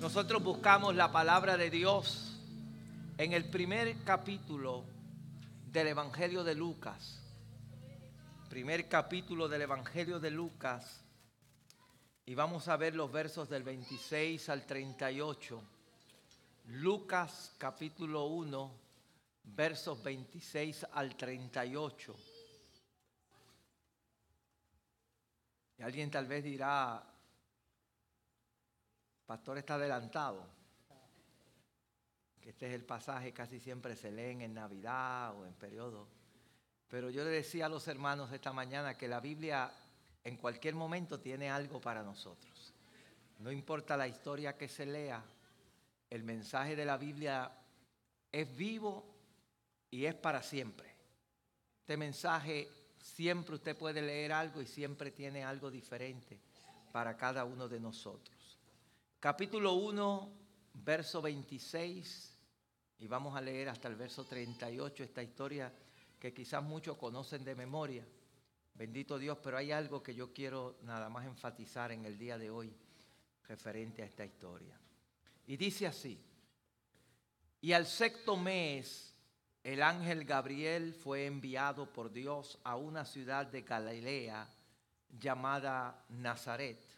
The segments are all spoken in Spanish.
Nosotros buscamos la palabra de Dios en el primer capítulo del Evangelio de Lucas. Primer capítulo del Evangelio de Lucas. Y vamos a ver los versos del 26 al 38. Lucas capítulo 1, versos 26 al 38. Y alguien tal vez dirá, pastor está adelantado, este es el pasaje, casi siempre se leen en Navidad o en periodo. Pero yo le decía a los hermanos esta mañana que la Biblia en cualquier momento tiene algo para nosotros. No importa la historia que se lea, el mensaje de la Biblia es vivo y es para siempre. Este mensaje siempre usted puede leer algo y siempre tiene algo diferente para cada uno de nosotros. Capítulo 1, verso 26, y vamos a leer hasta el verso 38 esta historia que quizás muchos conocen de memoria. Bendito Dios, pero hay algo que yo quiero nada más enfatizar en el día de hoy referente a esta historia. Y dice así, y al sexto mes el ángel Gabriel fue enviado por Dios a una ciudad de Galilea llamada Nazaret,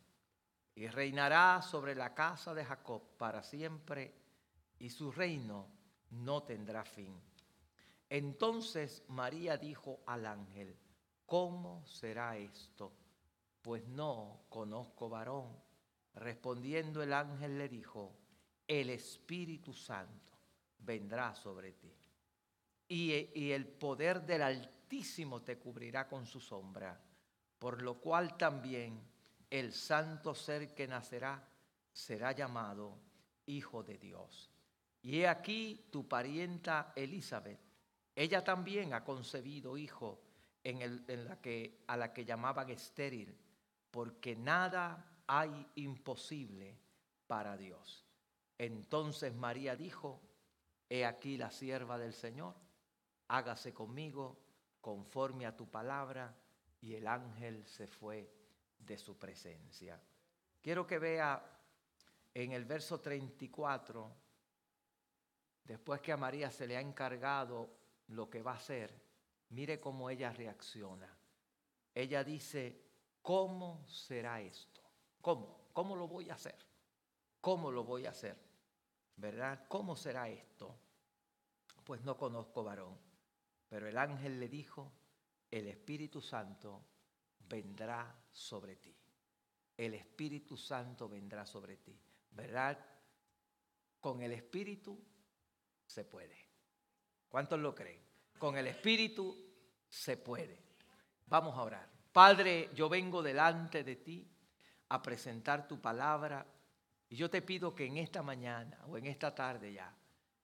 y reinará sobre la casa de Jacob para siempre, y su reino no tendrá fin. Entonces María dijo al ángel, ¿cómo será esto? Pues no conozco varón. Respondiendo el ángel le dijo, el Espíritu Santo vendrá sobre ti y, el poder del Altísimo te cubrirá con su sombra, por lo cual también el santo ser que nacerá será llamado Hijo de Dios. Y he aquí tu parienta Elizabeth. Ella también ha concebido hijo en, en la que, a la que llamaban estéril, porque nada hay imposible para Dios. Entonces María dijo, he aquí la sierva del Señor hágase conmigo conforme a tu palabra. Y el ángel se fue de su presencia. Quiero que vea en el verso 34, después que a María se le ha encargado lo que va a hacer, mire cómo ella reacciona. Ella dice, ¿cómo será esto? ¿Cómo? ¿Cómo lo voy a hacer? ¿Cómo lo voy a hacer? ¿Verdad? ¿Cómo será esto? Pues no conozco varón. Pero el ángel le dijo, el Espíritu Santo vendrá sobre ti. El Espíritu Santo vendrá sobre ti. ¿Verdad? Con el Espíritu se puede. ¿Cuántos lo creen? Con el Espíritu se puede. Vamos a orar. Padre, yo vengo delante de ti a presentar tu palabra y yo te pido que en esta mañana o en esta tarde ya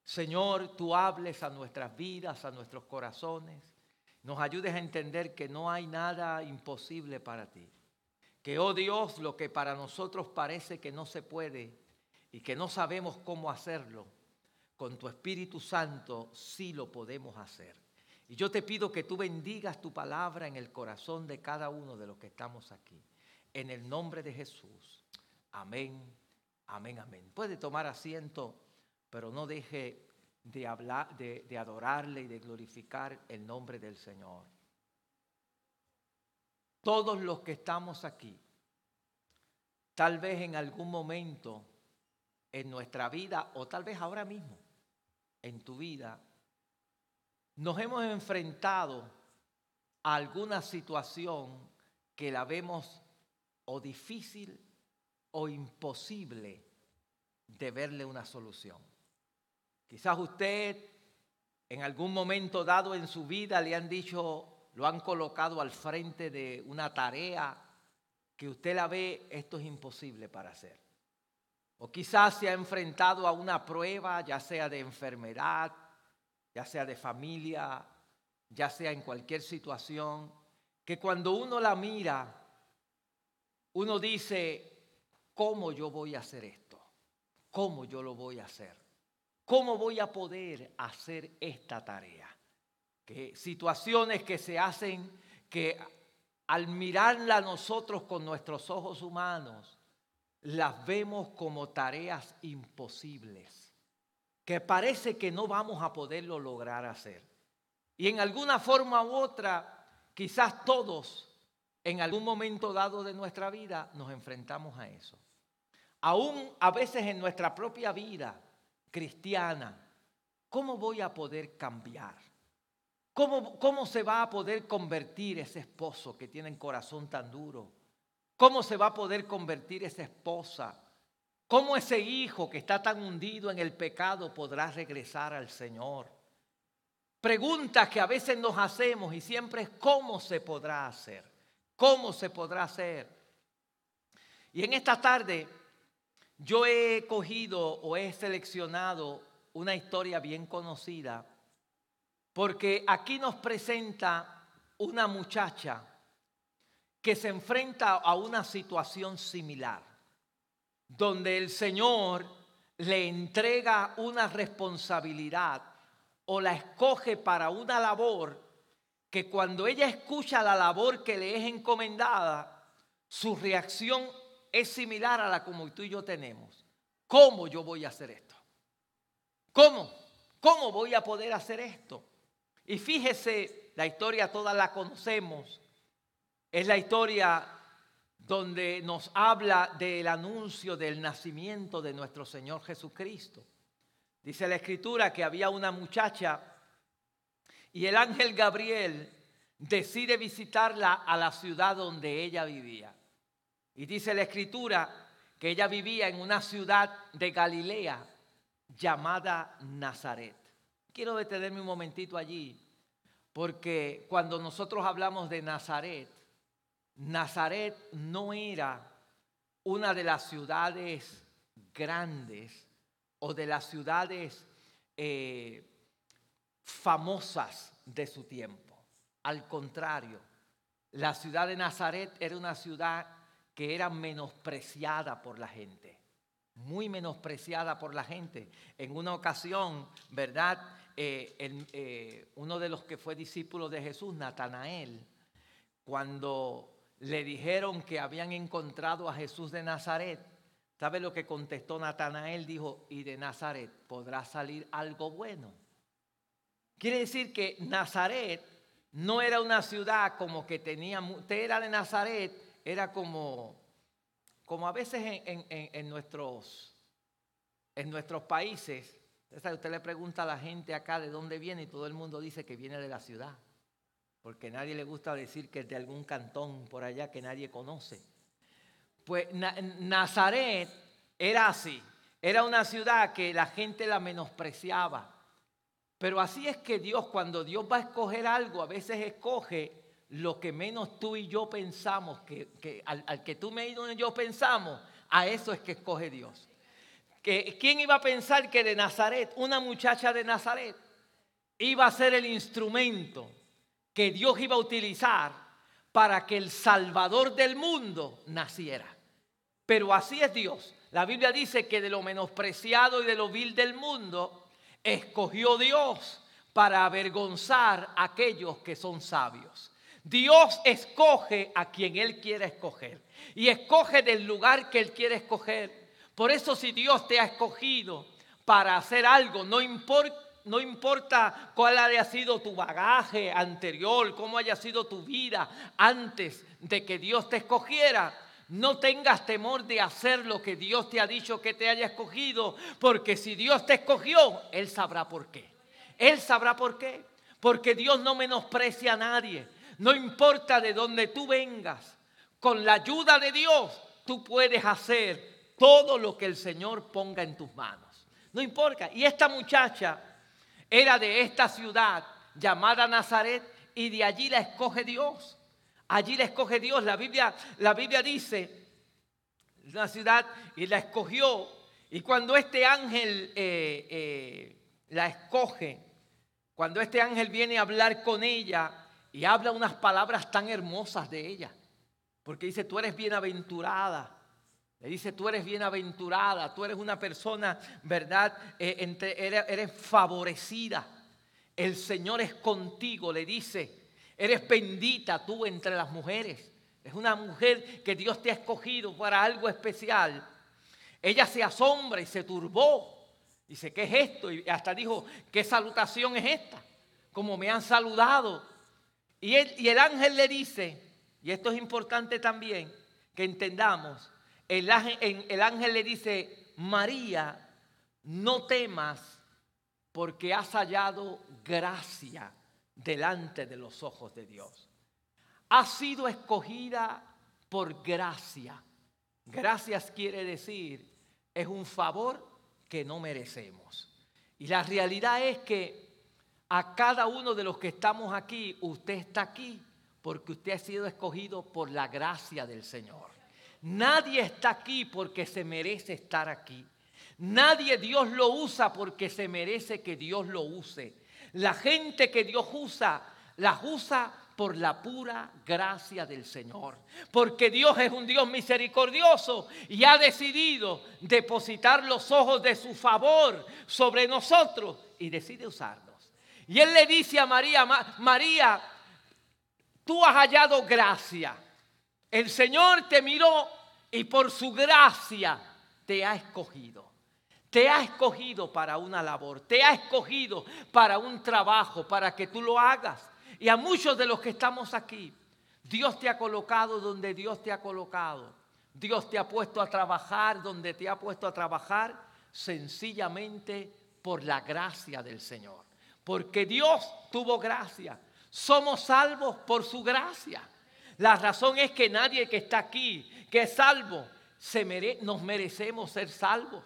Señor, tú hables a nuestras vidas, a nuestros corazones. Nos ayudes a entender que no hay nada imposible para ti. Que, oh Dios, lo que para nosotros parece que no se puede y que no sabemos cómo hacerlo, con tu Espíritu Santo sí lo podemos hacer. Y yo te pido que tú bendigas tu palabra en el corazón de cada uno de los que estamos aquí. En el nombre de Jesús. Amén, amén, amén. Puede tomar asiento pero no deje de hablar, de, de adorarle y de glorificar el nombre del Señor. Todos los que estamos aquí, tal vez en algún momento en nuestra vida o tal vez ahora mismo, en tu vida, nos hemos enfrentado a alguna situación que la vemos o difícil o imposible de verle una solución. Quizás usted en algún momento dado en su vida le han dicho, lo han colocado al frente de una tarea que usted la ve, esto es imposible para hacer. O quizás se ha enfrentado a una prueba, ya sea de enfermedad, ya sea de familia, ya sea en cualquier situación, que cuando uno la mira, uno dice, ¿cómo yo voy a hacer esto? ¿Cómo yo lo voy a hacer? ¿Cómo voy a poder hacer esta tarea? Que situaciones que se hacen que al mirarla nosotros con nuestros ojos humanos, las vemos como tareas imposibles, que parece que no vamos a poderlo lograr hacer. Y en alguna forma u otra, quizás todos, en algún momento dado de nuestra vida, nos enfrentamos a eso. Aún a veces en nuestra propia vida cristiana, ¿cómo voy a poder cambiar? ¿Cómo, ¿Cómo se va a poder convertir ese esposo que tiene el corazón tan duro? ¿Cómo se va a poder convertir esa esposa? ¿Cómo ese hijo que está tan hundido en el pecado podrá regresar al Señor? Preguntas que a veces nos hacemos y siempre es cómo se podrá hacer, cómo se podrá hacer. Y en esta tarde yo he cogido o he seleccionado una historia bien conocida porque aquí nos presenta una muchacha que se enfrenta a una situación similar, donde el Señor le entrega una responsabilidad o la escoge para una labor que cuando ella escucha la labor que le es encomendada, su reacción es similar a la como tú y yo tenemos. ¿Cómo yo voy a hacer esto? ¿Cómo? ¿Cómo voy a poder hacer esto? Y fíjese, la historia toda la conocemos. Es la historia donde nos habla del anuncio del nacimiento de nuestro Señor Jesucristo. Dice la escritura que había una muchacha y el ángel Gabriel decide visitarla a la ciudad donde ella vivía. Y dice la escritura que ella vivía en una ciudad de Galilea llamada Nazaret. Quiero detenerme un momentito allí, porque cuando nosotros hablamos de Nazaret, Nazaret no era una de las ciudades grandes o de las ciudades eh, famosas de su tiempo. Al contrario, la ciudad de Nazaret era una ciudad que era menospreciada por la gente, muy menospreciada por la gente. En una ocasión, ¿verdad? Eh, eh, uno de los que fue discípulo de Jesús, Natanael, cuando le dijeron que habían encontrado a Jesús de Nazaret, ¿Sabe lo que contestó Natanael? Dijo, y de Nazaret podrá salir algo bueno. Quiere decir que Nazaret no era una ciudad como que tenía, usted era de Nazaret, era como, como a veces en, nuestros, en nuestros países, usted le pregunta a la gente acá de dónde viene y todo el mundo dice que viene de la ciudad, porque nadie le gusta decir que es de algún cantón por allá que nadie conoce. Pues Nazaret era así, era una ciudad que la gente la menospreciaba. Pero así es que Dios, cuando Dios va a escoger algo, a veces escoge lo que menos tú y yo pensamos, que, al, que tú me y yo pensamos, a eso es que escoge Dios. Que, ¿Quién iba a pensar que de Nazaret, una muchacha de Nazaret, iba a ser el instrumento que Dios iba a utilizar para que el Salvador del mundo naciera? Pero así es Dios. La Biblia dice que de lo menospreciado y de lo vil del mundo, escogió Dios para avergonzar a aquellos que son sabios. Dios escoge a quien Él quiere escoger y escoge del lugar que Él quiere escoger. Por eso si Dios te ha escogido para hacer algo, no importa, no importa cuál haya sido tu bagaje anterior, cómo haya sido tu vida antes de que Dios te escogiera, no tengas temor de hacer lo que Dios te ha dicho que te haya escogido, porque si Dios te escogió, Él sabrá por qué. Él sabrá por qué. Porque Dios no menosprecia a nadie. No importa de dónde tú vengas, con la ayuda de Dios tú puedes hacer todo lo que el Señor ponga en tus manos. No importa. Y esta muchacha era de esta ciudad llamada Nazaret y de allí la escoge Dios. Allí la escoge Dios. La Biblia, la Biblia dice, una ciudad y la escogió. Y cuando este ángel eh, eh, la escoge, cuando este ángel viene a hablar con ella y habla unas palabras tan hermosas de ella, porque dice, tú eres bienaventurada. Le dice, tú eres bienaventurada, tú eres una persona, ¿verdad? Eh, eres favorecida. El Señor es contigo, le dice, eres bendita tú entre las mujeres. Es una mujer que Dios te ha escogido para algo especial. Ella se asombra y se turbó Dice, ¿qué es esto? Y hasta dijo, ¿qué salutación es esta? Como me han saludado. Y, el ángel le dice, y esto es importante también que entendamos, el ángel, el ángel le dice, María, no temas porque has hallado gracia delante de los ojos de Dios. Has sido escogida por gracia. Gracias quiere decir, es un favor que no merecemos. Y la realidad es que a cada uno de los que estamos aquí, usted está aquí porque usted ha sido escogido por la gracia del Señor. Nadie está aquí porque se merece estar aquí. Nadie Dios lo usa porque se merece que Dios lo use. La gente que Dios usa, la usa por la pura gracia del Señor. Porque Dios es un Dios misericordioso y ha decidido depositar los ojos de su favor sobre nosotros y decide usarnos. Y Él le dice a María, María, tú has hallado gracia. El Señor te miró y por su gracia te ha escogido. Te ha escogido para una labor, te ha escogido para un trabajo, para que tú lo hagas. Y a muchos de los que estamos aquí, Dios te ha colocado donde Dios te ha colocado. Dios te ha puesto a trabajar donde te ha puesto a trabajar sencillamente por la gracia del Señor. Porque Dios tuvo gracia. Somos salvos por su gracia. La razón es que nadie que está aquí, que es salvo, se nos merecemos ser salvos.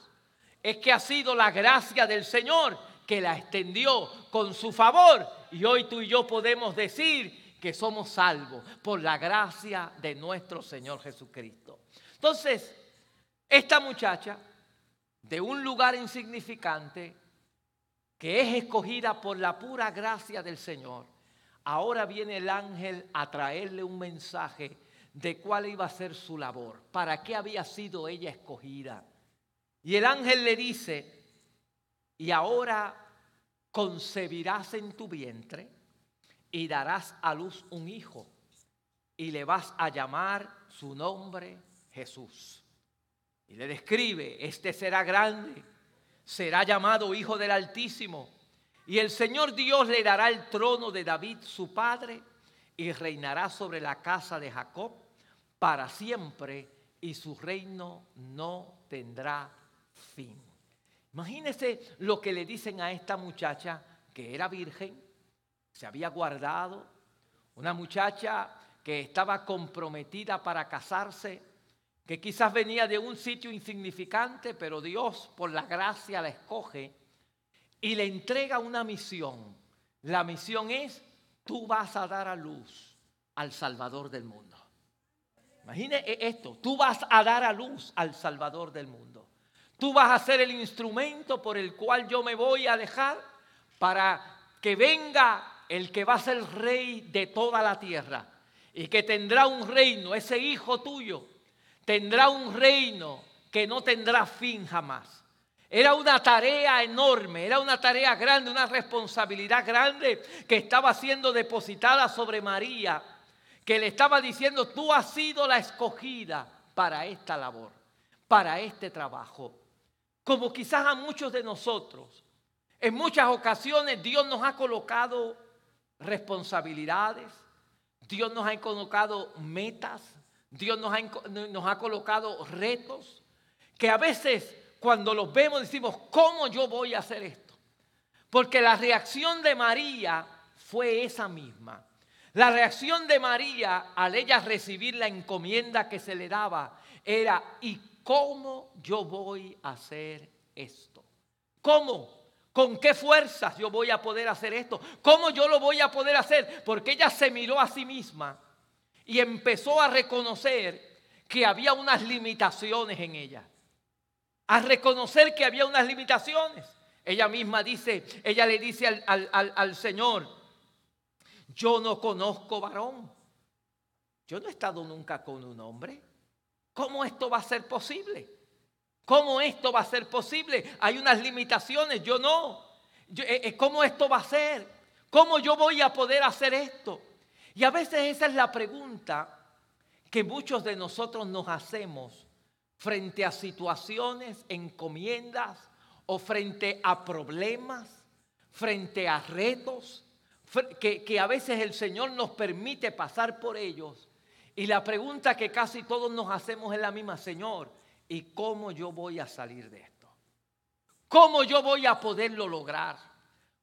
Es que ha sido la gracia del Señor que la extendió con su favor y hoy tú y yo podemos decir que somos salvos por la gracia de nuestro Señor Jesucristo. Entonces, esta muchacha de un lugar insignificante que es escogida por la pura gracia del Señor, ahora viene el ángel a traerle un mensaje de cuál iba a ser su labor, para qué había sido ella escogida. Y el ángel le dice, y ahora concebirás en tu vientre y darás a luz un hijo y le vas a llamar su nombre Jesús. Y le describe, este será grande, será llamado Hijo del Altísimo, y el Señor Dios le dará el trono de David, su padre, y reinará sobre la casa de Jacob para siempre, y su reino no tendrá fin. Imagínese lo que le dicen a esta muchacha que era virgen, se había guardado, una muchacha que estaba comprometida para casarse, que quizás venía de un sitio insignificante, pero Dios por la gracia la escoge y le entrega una misión. La misión es, tú vas a dar a luz al Salvador del mundo. Imagine esto, tú vas a dar a luz al Salvador del mundo. Tú vas a ser el instrumento por el cual yo me voy a dejar para que venga el que va a ser rey de toda la tierra y que tendrá un reino, ese hijo tuyo tendrá un reino que no tendrá fin jamás. Era una tarea enorme, era una tarea grande, una responsabilidad grande que estaba siendo depositada sobre María, que le estaba diciendo, tú has sido la escogida para esta labor, para este trabajo como quizás a muchos de nosotros. En muchas ocasiones Dios nos ha colocado responsabilidades, Dios nos ha colocado metas, Dios nos ha, nos ha colocado retos que a veces cuando los vemos decimos, ¿cómo yo voy a hacer esto? Porque la reacción de María fue esa misma. La reacción de María al ella recibir la encomienda que se le daba era, ¿y cómo yo voy a hacer esto? ¿Cómo? ¿Con qué fuerzas yo voy a poder hacer esto? ¿Cómo yo lo voy a poder hacer? Porque ella se miró a sí misma y empezó a reconocer que había unas limitaciones en ella. A reconocer que había unas limitaciones. Ella misma dice, ella le dice al, al Señor, yo no conozco varón. Yo no he estado nunca con un hombre. ¿Cómo esto va a ser posible? ¿Cómo esto va a ser posible? Hay unas limitaciones, yo no. Eh, eh, ¿Cómo esto va a ser? ¿Cómo yo voy a poder hacer esto? Y a veces esa es la pregunta que muchos de nosotros nos hacemos frente a situaciones, encomiendas o frente a problemas, frente a retos, que, a veces el Señor nos permite pasar por ellos. Y la pregunta que casi todos nos hacemos es la misma, Señor, ¿Y cómo yo voy a salir de esto? ¿Cómo yo voy a poderlo lograr?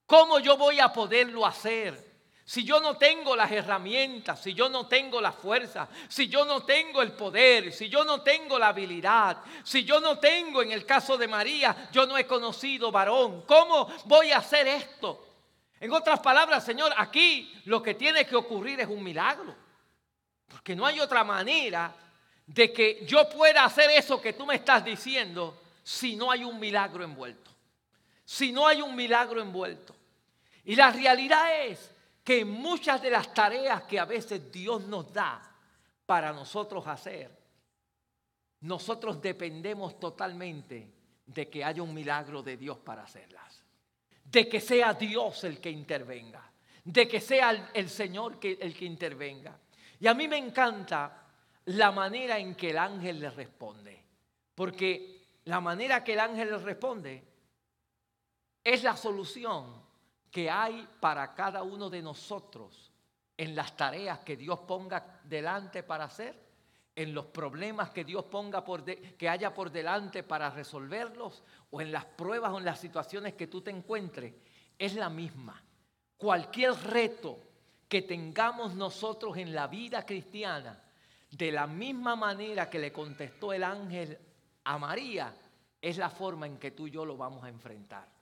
¿Cómo yo voy a poderlo hacer? Si yo no tengo las herramientas, si yo no tengo la fuerza, si yo no tengo el poder, si yo no tengo la habilidad, si yo no tengo, en el caso de María, yo no he conocido varón, ¿cómo voy a hacer esto? En otras palabras, Señor, aquí lo que tiene que ocurrir es un milagro, porque no hay otra manera de que yo pueda hacer eso que tú me estás diciendo si no hay un milagro envuelto. Si no hay un milagro envuelto. Y la realidad es que muchas de las tareas que a veces Dios nos da para nosotros hacer, nosotros dependemos totalmente de que haya un milagro de Dios para hacerlas. De que sea Dios el que intervenga. De que sea el, Señor el que intervenga. Y a mí me encanta la manera en que el ángel le responde. Porque la manera que el ángel le responde es la solución que hay para cada uno de nosotros en las tareas que Dios ponga delante para hacer, en los problemas que Dios ponga que haya por delante para resolverlos, o en las pruebas o en las situaciones que tú te encuentres, es la misma. Cualquier reto que tengamos nosotros en la vida cristiana, de la misma manera que le contestó el ángel a María, es la forma en que tú y yo lo vamos a enfrentar.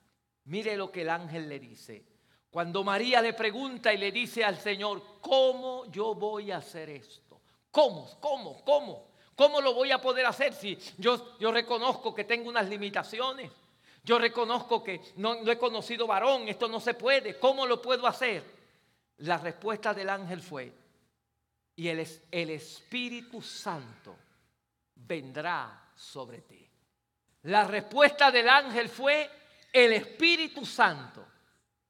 Mire lo que el ángel le dice. Cuando María le pregunta y le dice al Señor, ¿cómo yo voy a hacer esto? ¿Cómo? ¿Cómo? ¿Cómo? ¿Cómo lo voy a poder hacer si yo, yo reconozco que tengo unas limitaciones? Yo reconozco que no, no he conocido varón, esto no se puede. ¿Cómo lo puedo hacer? La respuesta del ángel fue, y el, el Espíritu Santo vendrá sobre ti. La respuesta del ángel fue, el Espíritu Santo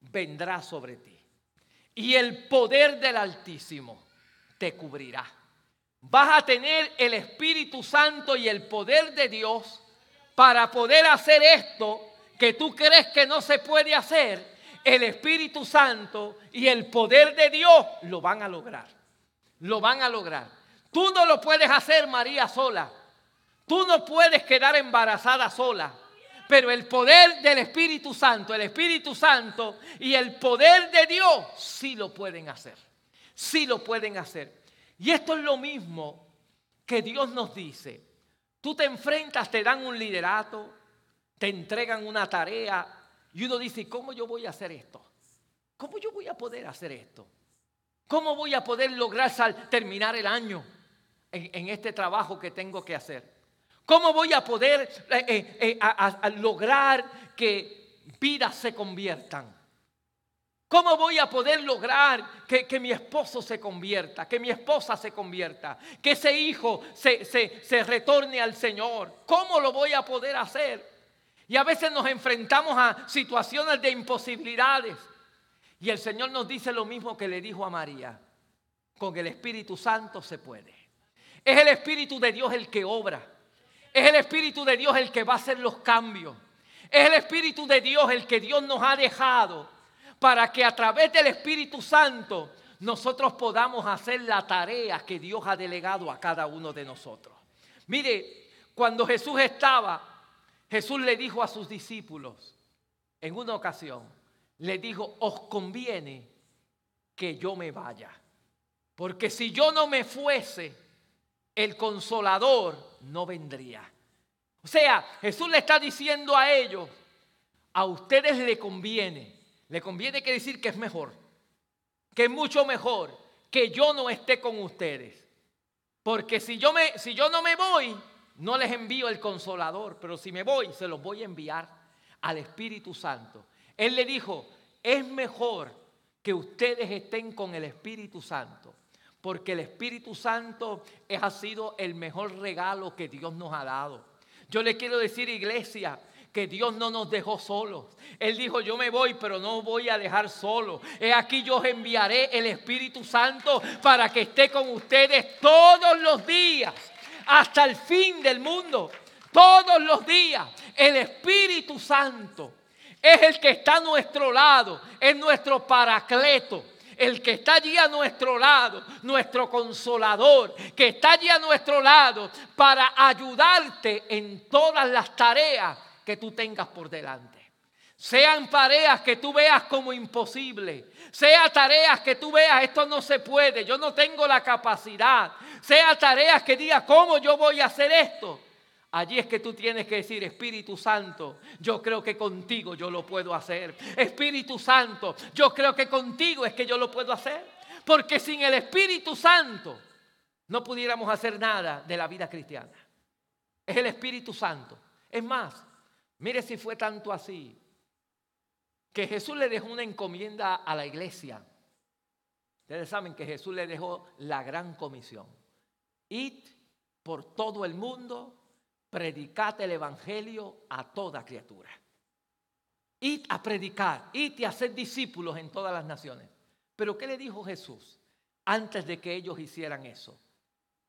vendrá sobre ti. Y el poder del Altísimo te cubrirá. Vas a tener el Espíritu Santo y el poder de Dios para poder hacer esto que tú crees que no se puede hacer. El Espíritu Santo y el poder de Dios lo van a lograr lo van a lograr. Tú no lo puedes hacer, María, sola. Tú no puedes quedar embarazada sola. Pero el poder del Espíritu Santo, el Espíritu Santo y el poder de Dios sí lo pueden hacer. Sí lo pueden hacer. Y esto es lo mismo que Dios nos dice. Tú te enfrentas, te dan un liderato, te entregan una tarea y uno dice, ¿cómo yo voy a hacer esto? ¿Cómo yo voy a poder hacer esto? ¿Cómo voy a poder lograr terminar el año en, este trabajo que tengo que hacer? ¿Cómo voy a poder eh, eh, eh, lograr que vidas se conviertan? ¿Cómo voy a poder lograr que, mi esposo se convierta, que mi esposa se convierta, que ese hijo se, se retorne al Señor? ¿Cómo lo voy a poder hacer? Y a veces nos enfrentamos a situaciones de imposibilidades. Y el Señor nos dice lo mismo que le dijo a María. Con el Espíritu Santo se puede. Es el Espíritu de Dios el que obra. Es el Espíritu de Dios el que va a hacer los cambios. Es el Espíritu de Dios el que Dios nos ha dejado para que a través del Espíritu Santo nosotros podamos hacer la tarea que Dios ha delegado a cada uno de nosotros. Mire, cuando Jesús estaba, Jesús le dijo a sus discípulos, en una ocasión, le dijo, os conviene que yo me vaya. Porque si yo no me fuese, el consolador no vendría. O sea, Jesús le está diciendo a ellos, a ustedes le conviene, le conviene que decir que es mejor, que es mucho mejor que yo no esté con ustedes. Porque si yo, me, si yo no me voy, no les envío el consolador, pero si me voy, se los voy a enviar al Espíritu Santo. Él le dijo, es mejor que ustedes estén con el Espíritu Santo, porque el Espíritu Santo ha sido el mejor regalo que Dios nos ha dado. Yo le quiero decir, iglesia, que Dios no nos dejó solos. Él dijo, yo me voy, pero no voy a dejar solo. He aquí yo os enviaré el Espíritu Santo para que esté con ustedes todos los días, hasta el fin del mundo. Todos los días, el Espíritu Santo es el que está a nuestro lado, es nuestro paracleto. El que está allí a nuestro lado, nuestro consolador, que está allí a nuestro lado para ayudarte en todas las tareas que tú tengas por delante. Sean tareas que tú veas como imposible. Sea tareas que tú veas, esto no se puede, yo no tengo la capacidad. Sea tareas que digas, ¿cómo yo voy a hacer esto? Allí es que tú tienes que decir, Espíritu Santo, yo creo que contigo yo lo puedo hacer. Espíritu Santo, yo creo que contigo es que yo lo puedo hacer. Porque sin el Espíritu Santo no pudiéramos hacer nada de la vida cristiana. Es el Espíritu Santo. Es más, mire si fue tanto así, que Jesús le dejó una encomienda a la iglesia. Ustedes saben que Jesús le dejó la gran comisión. Id por todo el mundo predicad el Evangelio a toda criatura. Id a predicar, id a ser discípulos en todas las naciones. Pero ¿qué le dijo Jesús antes de que ellos hicieran eso?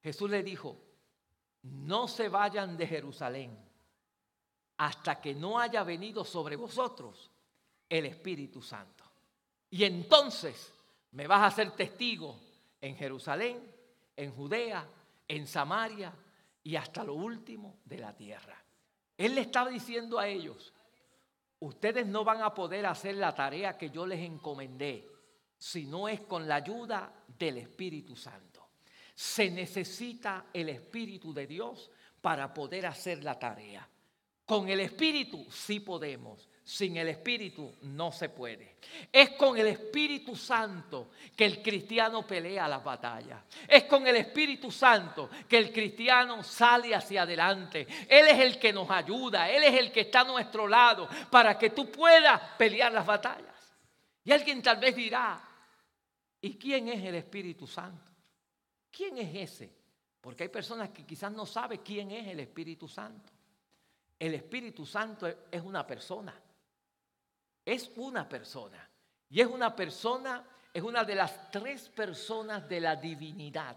Jesús le dijo, no se vayan de Jerusalén hasta que no haya venido sobre vosotros el Espíritu Santo. Y entonces me vas a ser testigo en Jerusalén, en Judea, en Samaria y hasta lo último de la tierra. Él le estaba diciendo a ellos, ustedes no van a poder hacer la tarea que yo les encomendé si no es con la ayuda del Espíritu Santo. Se necesita el Espíritu de Dios para poder hacer la tarea. Con el Espíritu sí podemos, sin el Espíritu no se puede. Es con el Espíritu Santo que el cristiano pelea las batallas. Es con el Espíritu Santo que el cristiano sale hacia adelante. Él es el que nos ayuda, Él es el que está a nuestro lado para que tú puedas pelear las batallas. Y alguien tal vez dirá, ¿y quién es el Espíritu Santo? ¿Quién es ese? Porque hay personas que quizás no saben quién es el Espíritu Santo. El Espíritu Santo es una persona es una persona. Y es una persona, es una de las tres personas de la divinidad.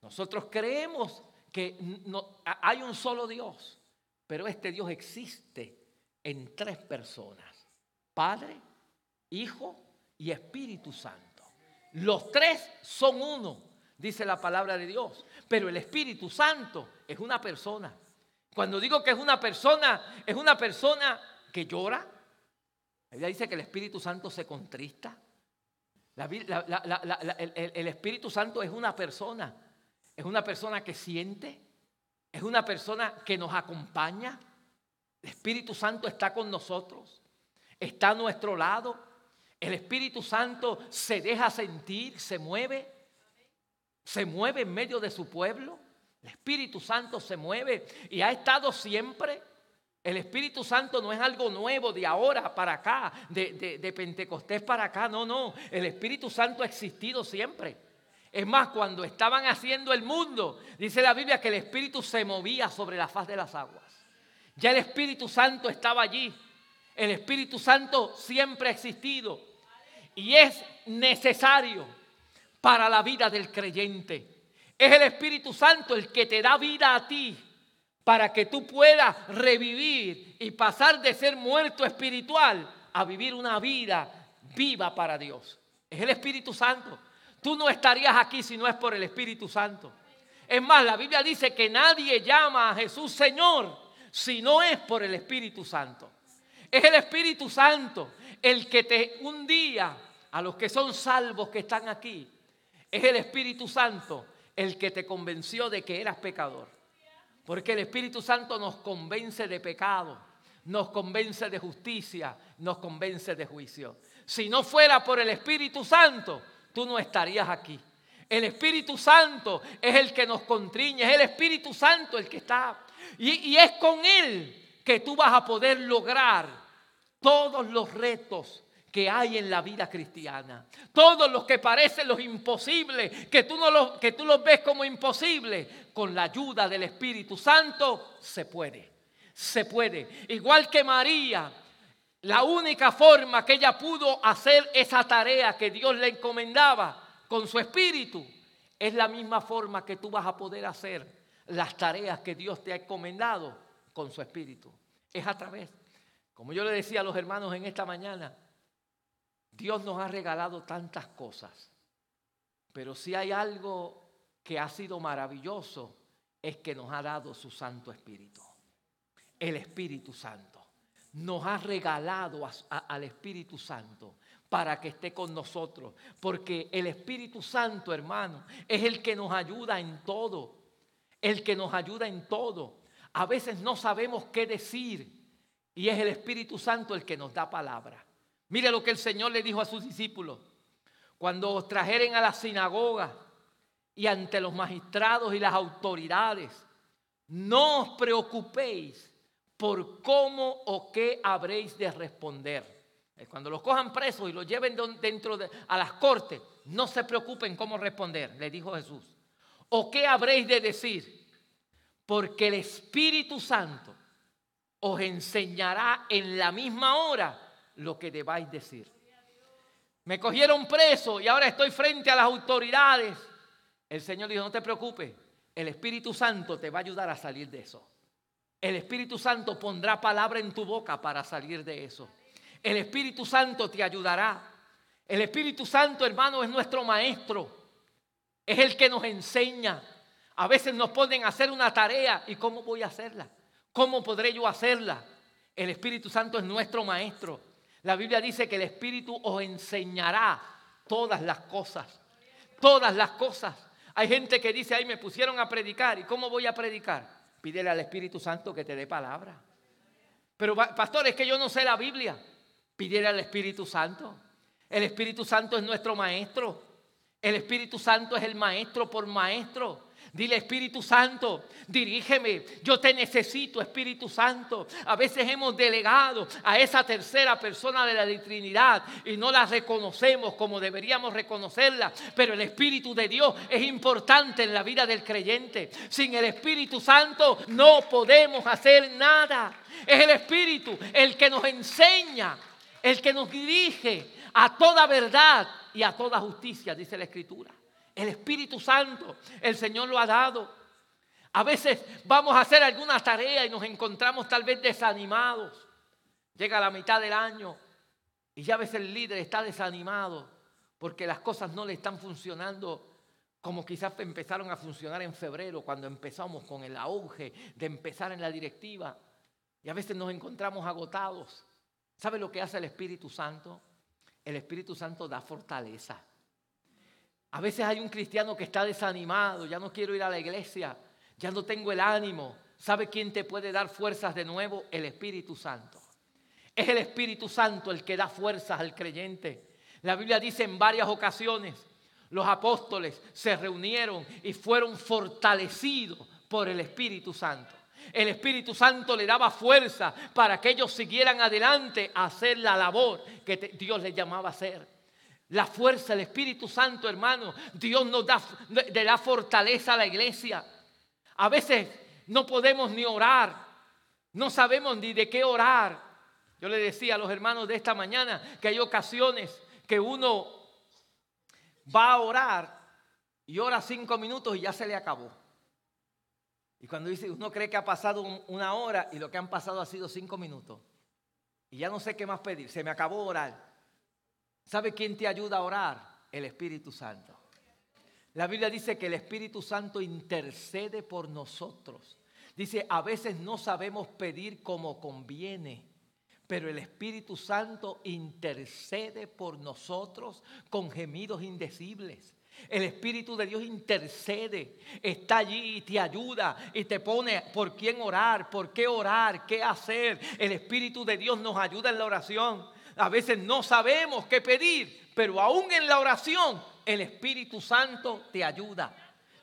Nosotros creemos que no, hay un solo Dios, pero este Dios existe en tres personas. Padre, Hijo y Espíritu Santo. Los tres son uno, dice la palabra de Dios. Pero el Espíritu Santo es una persona. Cuando digo que es una persona, es una persona que llora, ella dice que el Espíritu Santo se contrista. el, Espíritu Santo es una persona, es una persona que siente, es una persona que nos acompaña. El Espíritu Santo está con nosotros, está a nuestro lado. El Espíritu Santo se deja sentir, se mueve, se mueve en medio de su pueblo. El Espíritu Santo se mueve y ha estado siempre. El Espíritu Santo no es algo nuevo de ahora para acá, de, Pentecostés para acá. No, no. El Espíritu Santo ha existido siempre. Es más, cuando estaban haciendo el mundo, dice la Biblia que el Espíritu se movía sobre la faz de las aguas. Ya el Espíritu Santo estaba allí. El Espíritu Santo siempre ha existido. Y es necesario para la vida del creyente. Es el Espíritu Santo el que te da vida a ti para que tú puedas revivir y pasar de ser muerto espiritual a vivir una vida viva para Dios. Es el Espíritu Santo. Tú no estarías aquí si no es por el Espíritu Santo. Es más, la Biblia dice que nadie llama a Jesús Señor si no es por el Espíritu Santo. Es el Espíritu Santo el que te un día, a los que son salvos que están aquí, es el Espíritu Santo el que te convenció de que eras pecador. Porque el Espíritu Santo nos convence de pecado, nos convence de justicia, nos convence de juicio. Si no fuera por el Espíritu Santo, tú no estarías aquí. El Espíritu Santo es el que nos contriñe, es el Espíritu Santo el que está. Y, y, es con Él que tú vas a poder lograr todos los retos que hay en la vida cristiana. Todos los que parecen los imposibles, que tú, no los, que tú los ves como imposibles, con la ayuda del Espíritu Santo se puede. Se puede. Igual que María, la única forma que ella pudo hacer esa tarea que Dios le encomendaba con su espíritu, es la misma forma que tú vas a poder hacer las tareas que Dios te ha encomendado con su espíritu. Es a través, como yo le decía a los hermanos en esta mañana, Dios nos ha regalado tantas cosas, pero si hay algo que ha sido maravilloso, es que nos ha dado su Santo Espíritu. El Espíritu Santo. Nos ha regalado al Espíritu Santo para que esté con nosotros. Porque el Espíritu Santo, hermano, es el que nos ayuda en todo. El que nos ayuda en todo. A veces no sabemos qué decir y es el Espíritu Santo el que nos da palabra. Mire lo que el Señor le dijo a sus discípulos. Cuando os trajeren a la sinagoga y ante los magistrados y las autoridades, no os preocupéis por cómo o qué habréis de responder. Cuando los cojan presos y los lleven dentro de, a las cortes, no se preocupen cómo responder, le dijo Jesús. ¿O qué habréis de decir? Porque el Espíritu Santo os enseñará en la misma hora lo que debáis decir. Me cogieron preso y ahora estoy frente a las autoridades. El Señor dijo, no te preocupes, el Espíritu Santo te va a ayudar a salir de eso. El Espíritu Santo pondrá palabra en tu boca para salir de eso. El Espíritu Santo te ayudará. El Espíritu Santo, hermano, es nuestro maestro. Es el que nos enseña. A veces nos ponen a hacer una tarea y ¿cómo voy a hacerla? ¿Cómo podré yo hacerla? El Espíritu Santo es nuestro maestro. La Biblia dice que el Espíritu os enseñará todas las cosas. Todas las cosas. Hay gente que dice, ahí me pusieron a predicar. ¿Y cómo voy a predicar? Pídele al Espíritu Santo que te dé palabra. Pero pastor, es que yo no sé la Biblia. Pídele al Espíritu Santo. El Espíritu Santo es nuestro maestro. El Espíritu Santo es el maestro por maestro. Dile, Espíritu Santo, dirígeme. Yo te necesito, Espíritu Santo. A veces hemos delegado a esa tercera persona de la Trinidad y no la reconocemos como deberíamos reconocerla. Pero el Espíritu de Dios es importante en la vida del creyente. Sin el Espíritu Santo no podemos hacer nada. Es el Espíritu el que nos enseña, el que nos dirige a toda verdad y a toda justicia, dice la Escritura. El Espíritu Santo, el Señor lo ha dado. A veces vamos a hacer alguna tarea y nos encontramos tal vez desanimados. Llega la mitad del año y ya ves el líder está desanimado porque las cosas no le están funcionando como quizás empezaron a funcionar en febrero cuando empezamos con el auge de empezar en la directiva. Y a veces nos encontramos agotados. ¿Sabe lo que hace el Espíritu Santo? El Espíritu Santo da fortaleza. A veces hay un cristiano que está desanimado, ya no quiero ir a la iglesia, ya no tengo el ánimo. ¿Sabe quién te puede dar fuerzas de nuevo? El Espíritu Santo. Es el Espíritu Santo el que da fuerzas al creyente. La Biblia dice en varias ocasiones, los apóstoles se reunieron y fueron fortalecidos por el Espíritu Santo. El Espíritu Santo le daba fuerza para que ellos siguieran adelante a hacer la labor que Dios les llamaba a hacer. La fuerza, el Espíritu Santo, hermano. Dios nos da, de la fortaleza a la iglesia. A veces no podemos ni orar. No sabemos ni de qué orar. Yo le decía a los hermanos de esta mañana que hay ocasiones que uno va a orar y ora cinco minutos y ya se le acabó. Y cuando dice, uno cree que ha pasado una hora y lo que han pasado ha sido cinco minutos. Y ya no sé qué más pedir, se me acabó orar. ¿Sabe quién te ayuda a orar? El Espíritu Santo. La Biblia dice que el Espíritu Santo intercede por nosotros. Dice, a veces no sabemos pedir como conviene, pero el Espíritu Santo intercede por nosotros con gemidos indecibles. El Espíritu de Dios intercede, está allí y te ayuda y te pone por quién orar, por qué orar, qué hacer. El Espíritu de Dios nos ayuda en la oración. A veces no sabemos qué pedir, pero aún en la oración el Espíritu Santo te ayuda.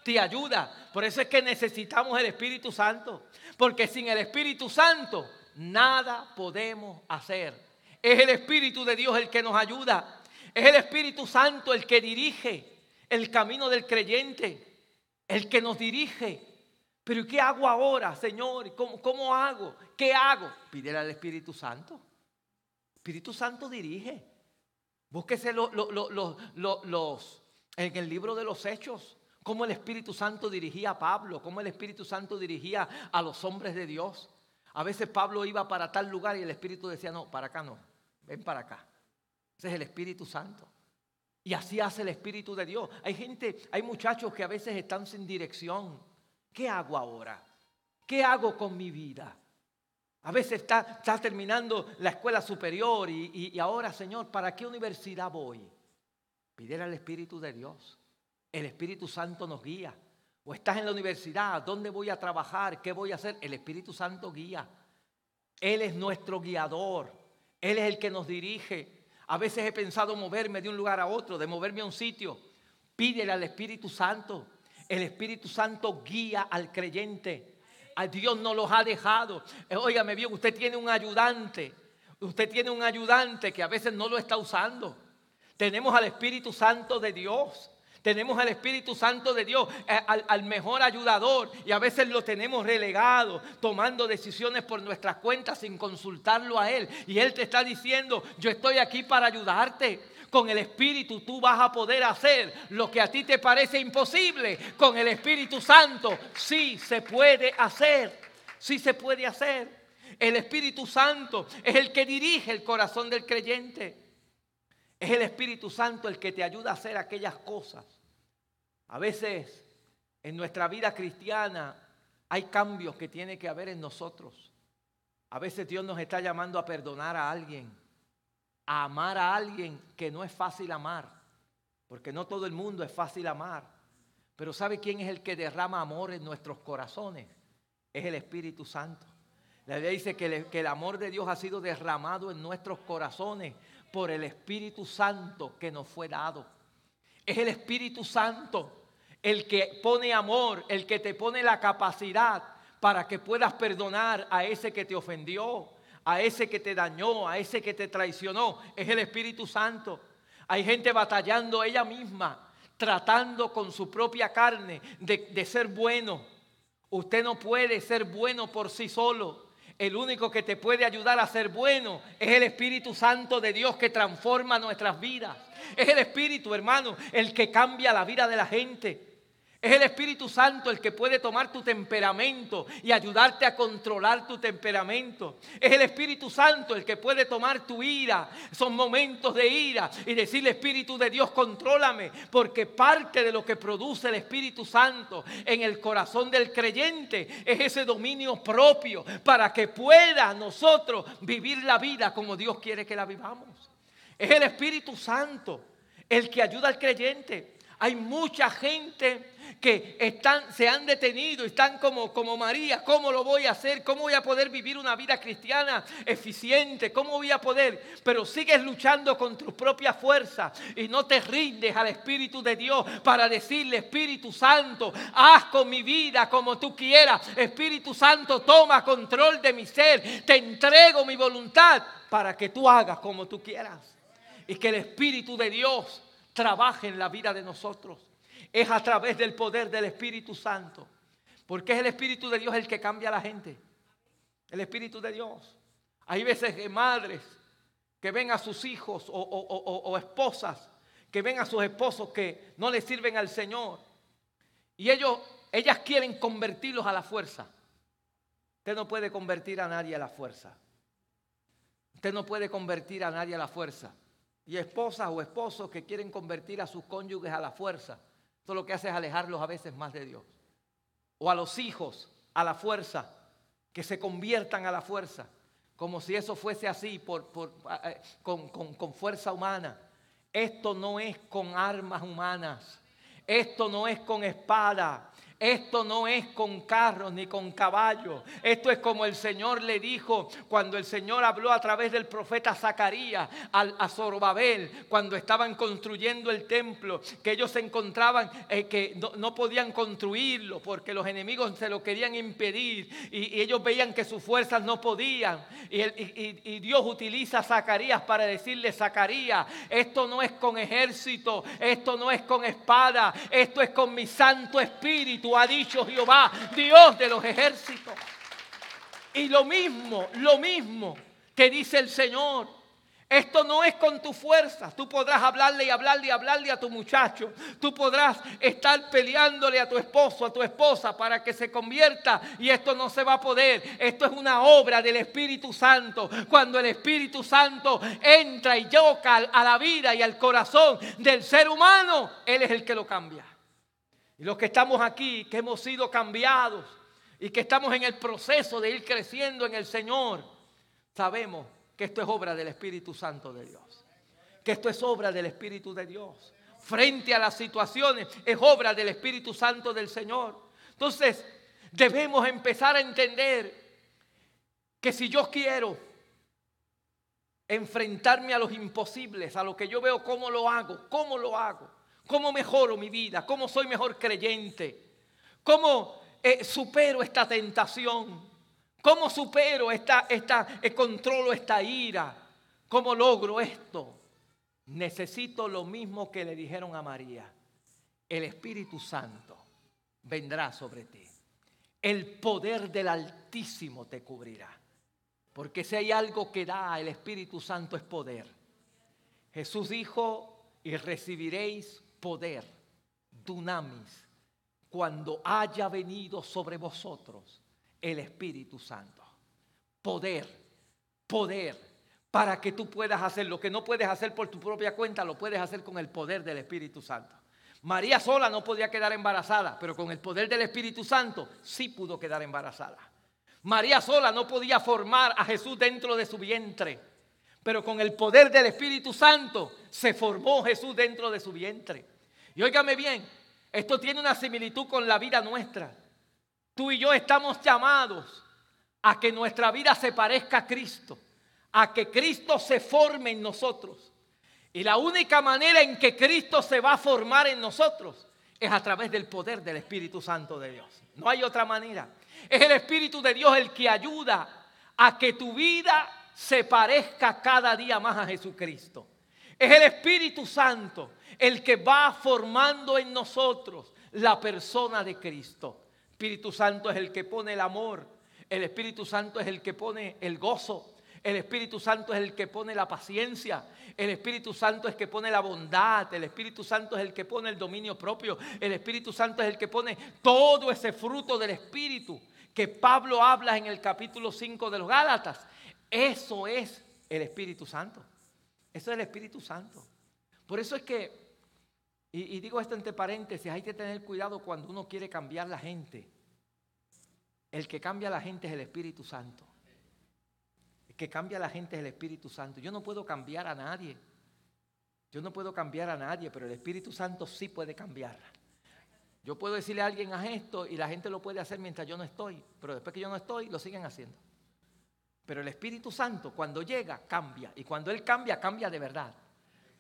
Te ayuda. Por eso es que necesitamos el Espíritu Santo. Porque sin el Espíritu Santo nada podemos hacer. Es el Espíritu de Dios el que nos ayuda. Es el Espíritu Santo el que dirige el camino del creyente, el que nos dirige. Pero ¿qué hago ahora, Señor? ¿Cómo, cómo hago? ¿Qué hago? Pídele al Espíritu Santo. Espíritu Santo dirige. Búsquese los, en el libro de los Hechos, cómo el Espíritu Santo dirigía a Pablo, cómo el Espíritu Santo dirigía a los hombres de Dios. A veces Pablo iba para tal lugar y el Espíritu decía, no, para acá no, ven para acá. Ese es el Espíritu Santo. Y así hace el Espíritu de Dios. Hay gente, hay muchachos que a veces están sin dirección. ¿Qué hago ahora? ¿Qué hago con mi vida? A veces está, está terminando la escuela superior y, ahora, Señor, ¿para qué universidad voy? Pídele al Espíritu de Dios. El Espíritu Santo nos guía. O estás en la universidad, ¿dónde voy a trabajar? ¿Qué voy a hacer? El Espíritu Santo guía. Él es nuestro guiador. Él es el que nos dirige. A veces he pensado moverme de un lugar a otro, de moverme a un sitio. Pídele al Espíritu Santo. El Espíritu Santo guía al creyente. Dios no los ha dejado. Eh, óigame bien, usted tiene un ayudante. Usted tiene un ayudante que a veces no lo está usando. Tenemos al Espíritu Santo de Dios. Tenemos al Espíritu Santo de Dios, eh, al, al, mejor ayudador, y a veces lo tenemos relegado, tomando decisiones por nuestras cuentas sin consultarlo a Él. Y Él te está diciendo, yo estoy aquí para ayudarte. Con el Espíritu tú vas a poder hacer lo que a ti te parece imposible. Con el Espíritu Santo sí se puede hacer. Sí se puede hacer. El Espíritu Santo es el que dirige el corazón del creyente. Es el Espíritu Santo el que te ayuda a hacer aquellas cosas. A veces en nuestra vida cristiana hay cambios que tiene que haber en nosotros. A veces Dios nos está llamando a perdonar a alguien amar a alguien que no es fácil amar, porque no todo el mundo es fácil amar. Pero ¿sabe quién es el que derrama amor en nuestros corazones? Es el Espíritu Santo. La Biblia dice que, que el amor de Dios ha sido derramado en nuestros corazones por el Espíritu Santo que nos fue dado. Es el Espíritu Santo el que pone amor, el que te pone la capacidad para que puedas perdonar a ese que te ofendió, a ese que te dañó, a ese que te traicionó, es el Espíritu Santo. Hay gente batallando ella misma, tratando con su propia carne de, ser bueno. Usted no puede ser bueno por sí solo. El único que te puede ayudar a ser bueno es el Espíritu Santo de Dios que transforma nuestras vidas. Es el Espíritu, hermano, el que cambia la vida de la gente. Es el Espíritu Santo el que puede tomar tu temperamento y ayudarte a controlar tu temperamento. Es el Espíritu Santo el que puede tomar tu ira. Son momentos de ira y decirle, Espíritu de Dios, contrólame. Porque parte de lo que produce el Espíritu Santo en el corazón del creyente es ese dominio propio para que pueda nosotros vivir la vida como Dios quiere que la vivamos. Es el Espíritu Santo el que ayuda al creyente. Hay mucha gente que están, se han detenido, están como, como María, ¿cómo lo voy a hacer? ¿Cómo voy a poder vivir una vida cristiana eficiente? ¿Cómo voy a poder? Pero sigues luchando con tus propias fuerzas y no te rindes al Espíritu de Dios para decirle, Espíritu Santo, haz con mi vida como tú quieras. Espíritu Santo, toma control de mi ser, te entrego mi voluntad para que tú hagas como tú quieras. Y que el Espíritu de Dios trabaje en la vida de nosotros es a través del poder del Espíritu Santo. Porque es el Espíritu de Dios el que cambia a la gente. El Espíritu de Dios. Hay veces que madres que ven a sus hijos o, esposas que ven a sus esposos que no les sirven al Señor. Y ellos, ellas quieren convertirlos a la fuerza. Usted no puede convertir a nadie a la fuerza. Usted no puede convertir a nadie a la fuerza. Y esposas o esposos que quieren convertir a sus cónyuges a la fuerza. Esto lo que hace es alejarlos a veces más de Dios. O a los hijos a la fuerza, que se conviertan a la fuerza, como si eso fuese así por, con, con fuerza humana. Esto no es con armas humanas. Esto no es con espada. Esto no es con carros ni con caballos. Esto es como el Señor le dijo cuando el Señor habló a través del profeta Zacarías a Zorobabel, cuando estaban construyendo el templo, que ellos se encontraban eh, que no, podían construirlo porque los enemigos se lo querían impedir y, ellos veían que sus fuerzas no podían. Y, y Dios utiliza a Zacarías para decirle, Zacarías, esto no es con ejército, esto no es con espada, esto es con mi Santo Espíritu ha dicho Jehová, Dios de los ejércitos. Y lo mismo, lo mismo que dice el Señor. Esto no es con tu fuerza. Tú podrás hablarle y hablarle y hablarle a tu muchacho. Tú podrás estar peleándole a tu esposo, a tu esposa para que se convierta y esto no se va a poder. Esto es una obra del Espíritu Santo. Cuando el Espíritu Santo entra y toca a la vida y al corazón del ser humano, Él es el que lo cambia. Y los que estamos aquí, que hemos sido cambiados y que estamos en el proceso de ir creciendo en el Señor, sabemos que esto es obra del Espíritu Santo de Dios. Que esto es obra del Espíritu de Dios. Frente a las situaciones es obra del Espíritu Santo del Señor. Entonces, debemos empezar a entender que si yo quiero enfrentarme a los imposibles, a lo que yo veo, ¿cómo lo hago? ¿Cómo lo hago? ¿Cómo mejoro mi vida? ¿Cómo soy mejor creyente? ¿Cómo eh, supero esta tentación? ¿Cómo supero esta, esta, eh, controlo esta ira? ¿Cómo logro esto? Necesito lo mismo que le dijeron a María. El Espíritu Santo vendrá sobre ti. El poder del Altísimo te cubrirá. Porque si hay algo que da el Espíritu Santo es poder. Jesús dijo, y recibiréis poder, dunamis, cuando haya venido sobre vosotros el Espíritu Santo. Poder, poder, para que tú puedas hacer lo que no puedes hacer por tu propia cuenta, lo puedes hacer con el poder del Espíritu Santo. María sola no podía quedar embarazada, pero con el poder del Espíritu Santo sí pudo quedar embarazada. María sola no podía formar a Jesús dentro de su vientre, pero con el poder del Espíritu Santo se formó Jesús dentro de su vientre. Y óigame bien, esto tiene una similitud con la vida nuestra. Tú y yo estamos llamados a que nuestra vida se parezca a Cristo, a que Cristo se forme en nosotros. Y la única manera en que Cristo se va a formar en nosotros es a través del poder del Espíritu Santo de Dios. No hay otra manera. Es el Espíritu de Dios el que ayuda a que tu vida se parezca cada día más a Jesucristo. Es el Espíritu Santo el que va formando en nosotros la persona de Cristo. Espíritu Santo es el que pone el amor. El Espíritu Santo es el que pone el gozo. El Espíritu Santo es el que pone la paciencia. El Espíritu Santo es el que pone la bondad. El Espíritu Santo es el que pone el dominio propio. El Espíritu Santo es el que pone todo ese fruto del Espíritu que Pablo habla en el capítulo 5 de los Gálatas. Eso es el Espíritu Santo. Eso es el Espíritu Santo. Por eso es que, y, digo esto entre paréntesis, hay que tener cuidado cuando uno quiere cambiar la gente. El que cambia a la gente es el Espíritu Santo. El que cambia a la gente es el Espíritu Santo. Yo no puedo cambiar a nadie. Yo no puedo cambiar a nadie, pero el Espíritu Santo sí puede cambiarla. Yo puedo decirle a alguien a esto y la gente lo puede hacer mientras yo no estoy, pero después que yo no estoy, lo siguen haciendo. Pero el Espíritu Santo cuando llega cambia y cuando Él cambia, cambia de verdad.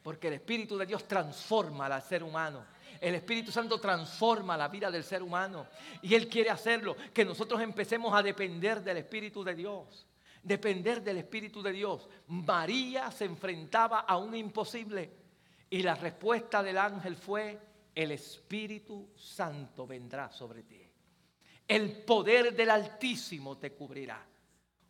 Porque el Espíritu de Dios transforma al ser humano. El Espíritu Santo transforma la vida del ser humano. Y Él quiere hacerlo, que nosotros empecemos a depender del Espíritu de Dios. Depender del Espíritu de Dios. María se enfrentaba a un imposible. Y la respuesta del ángel fue, el Espíritu Santo vendrá sobre ti. El poder del Altísimo te cubrirá.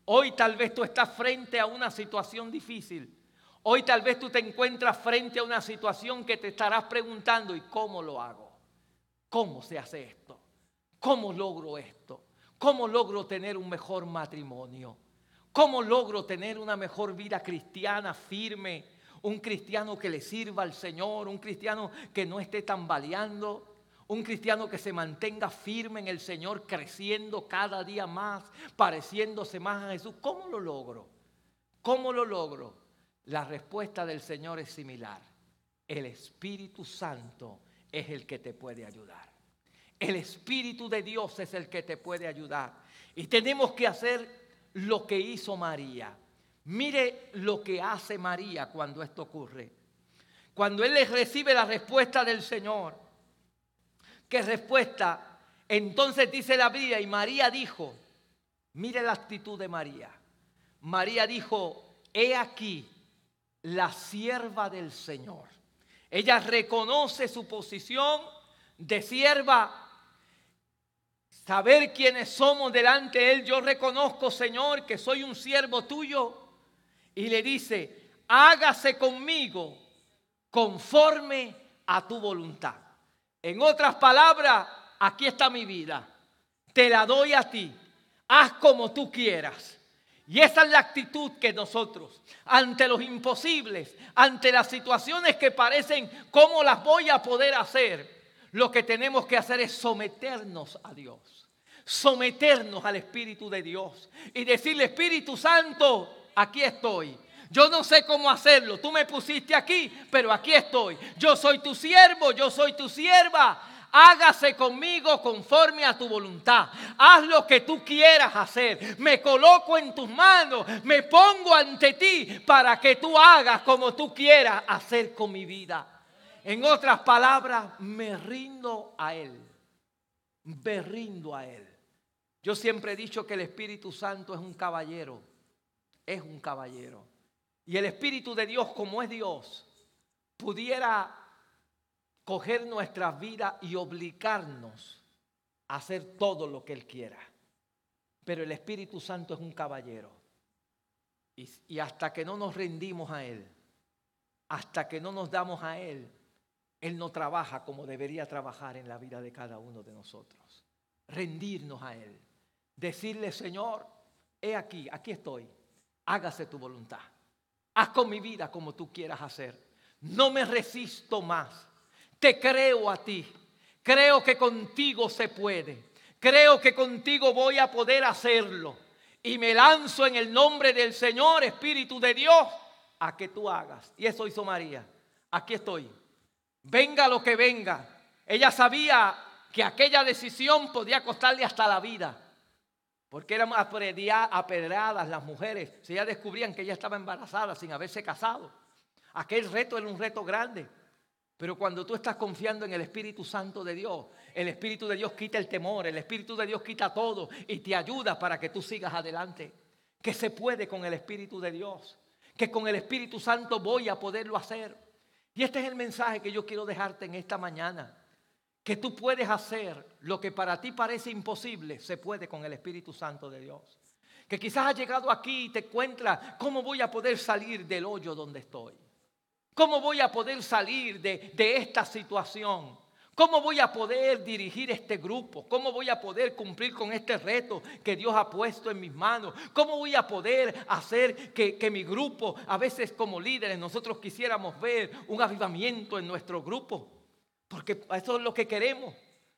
Hoy tal vez tú estás frente a una situación difícil. Hoy tal vez tú te encuentras frente a una situación que te estarás preguntando, ¿y cómo lo hago? ¿Cómo se hace esto? ¿Cómo logro esto? ¿Cómo logro tener un mejor matrimonio? ¿Cómo logro tener una mejor vida cristiana firme? un cristiano que le sirva al Señor, un cristiano que no esté tambaleando, un cristiano que se mantenga firme en el Señor, creciendo cada día más, pareciéndose más a Jesús. ¿Cómo lo logro? ¿Cómo lo logro? La respuesta del Señor es similar. El Espíritu Santo es el que te puede ayudar. El Espíritu de Dios es el que te puede ayudar. Y tenemos que hacer lo que hizo María. Mire lo que hace María cuando esto ocurre. Cuando Él le recibe la respuesta del Señor. ¿Qué respuesta? Entonces dice la Biblia y María dijo, mire la actitud de María. María dijo, he aquí la sierva del Señor. Ella reconoce su posición de sierva saber quiénes somos delante de Él. Yo reconozco, Señor, que soy un siervo tuyo. Y le dice, hágase conmigo conforme a tu voluntad. En otras palabras, aquí está mi vida. Te la doy a ti. Haz como tú quieras. Y esa es la actitud que nosotros, ante los imposibles, ante las situaciones que parecen, ¿cómo las voy a poder hacer? Lo que tenemos que hacer es someternos a Dios, someternos al Espíritu de Dios y decirle, Espíritu Santo, aquí estoy. Yo no sé cómo hacerlo. Tú me pusiste aquí, pero aquí estoy. Yo soy tu siervo, yo soy tu sierva. Hágase conmigo conforme a tu voluntad. Haz lo que tú quieras hacer. Me coloco en tus manos. Me pongo ante ti para que tú hagas como tú quieras hacer con mi vida. En otras palabras, me rindo a Él. Me rindo a Él. Yo siempre he dicho que el Espíritu Santo es un caballero. Es un caballero. Y el Espíritu de Dios, como es Dios, pudiera coger nuestras vidas y obligarnos a hacer todo lo que Él quiera. Pero el Espíritu Santo es un caballero. Y, y, hasta que no nos rendimos a Él, hasta que no nos damos a Él, él no trabaja como debería trabajar en la vida de cada uno de nosotros. Rendirnos a Él. Decirle, Señor, he aquí, aquí estoy. Hágase tu voluntad. Haz con mi vida como tú quieras hacer. No me resisto más. Te creo a ti. Creo que contigo se puede. Creo que contigo voy a poder hacerlo. Y me lanzo en el nombre del Señor, Espíritu de Dios, a que tú hagas. Y eso hizo María. Aquí estoy venga lo que venga. Ella sabía que aquella decisión podía costarle hasta la vida. Porque eran apedradas las mujeres. Si ya descubrían que ella estaba embarazada sin haberse casado. Aquel reto era un reto grande. Pero cuando tú estás confiando en el Espíritu Santo de Dios, el Espíritu de Dios quita el temor, el Espíritu de Dios quita todo y te ayuda para que tú sigas adelante. Que se puede con el Espíritu de Dios. Que con el Espíritu Santo voy a poderlo hacer. Y este es el mensaje que yo quiero dejarte en esta mañana. Que tú puedes hacer lo que para ti parece imposible, se puede con el Espíritu Santo de Dios. Que quizás has llegado aquí y te encuentras, ¿cómo voy a poder salir del hoyo donde estoy? ¿Cómo voy a poder salir de, esta situación? ¿Cómo voy a poder dirigir este grupo? ¿Cómo voy a poder cumplir con este reto que Dios ha puesto en mis manos? ¿Cómo voy a poder hacer que, que, mi grupo, a veces como líderes, nosotros quisiéramos ver un avivamiento en nuestro grupo? Porque eso es lo que queremos.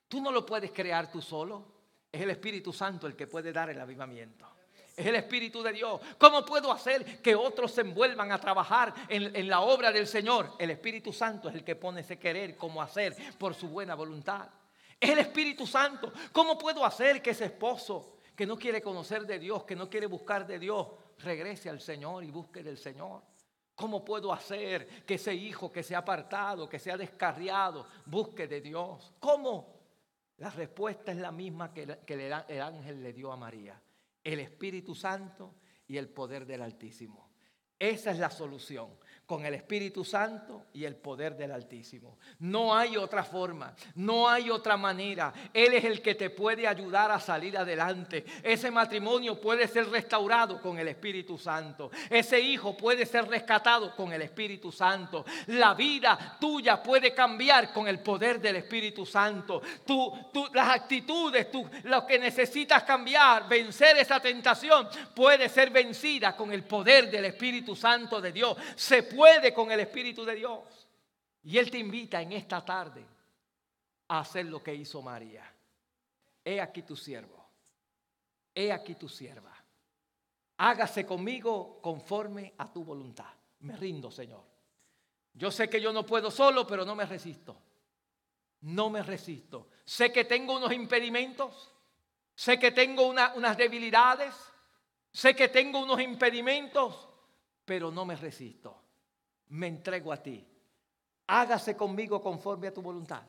Tú no lo puedes crear tú solo. Es el Espíritu Santo el que puede dar el avivamiento. Es el Espíritu de Dios. ¿Cómo puedo hacer que otros se envuelvan a trabajar en, la obra del Señor? El Espíritu Santo es el que pone ese querer, cómo hacer por su buena voluntad. Es el Espíritu Santo. ¿Cómo puedo hacer que ese esposo que no quiere conocer de Dios, que no quiere buscar de Dios, regrese al Señor y busque del Señor? ¿Cómo puedo hacer que ese hijo que se ha apartado, que se ha descarriado, busque de Dios? ¿Cómo? La respuesta es la misma que, el ángel le dio a María el Espíritu Santo y el poder del Altísimo. Esa es la solución con el Espíritu Santo y el poder del Altísimo. No hay otra forma, no hay otra manera. Él es el que te puede ayudar a salir adelante. Ese matrimonio puede ser restaurado con el Espíritu Santo. Ese hijo puede ser rescatado con el Espíritu Santo. La vida tuya puede cambiar con el poder del Espíritu Santo. Tú, las actitudes, tú, lo que necesitas cambiar, vencer esa tentación, puede ser vencida con el poder del Espíritu Santo de Dios. Se puede puede con el Espíritu de Dios. Y Él te invita en esta tarde a hacer lo que hizo María. He aquí tu siervo. He aquí tu sierva. Hágase conmigo conforme a tu voluntad. Me rindo, Señor. Yo sé que yo no puedo solo, pero no me resisto. No me resisto. Sé que tengo unos impedimentos. Sé que tengo unas debilidades. Sé que tengo unos impedimentos, pero no me resisto. Me entrego a ti. Hágase conmigo conforme a tu voluntad.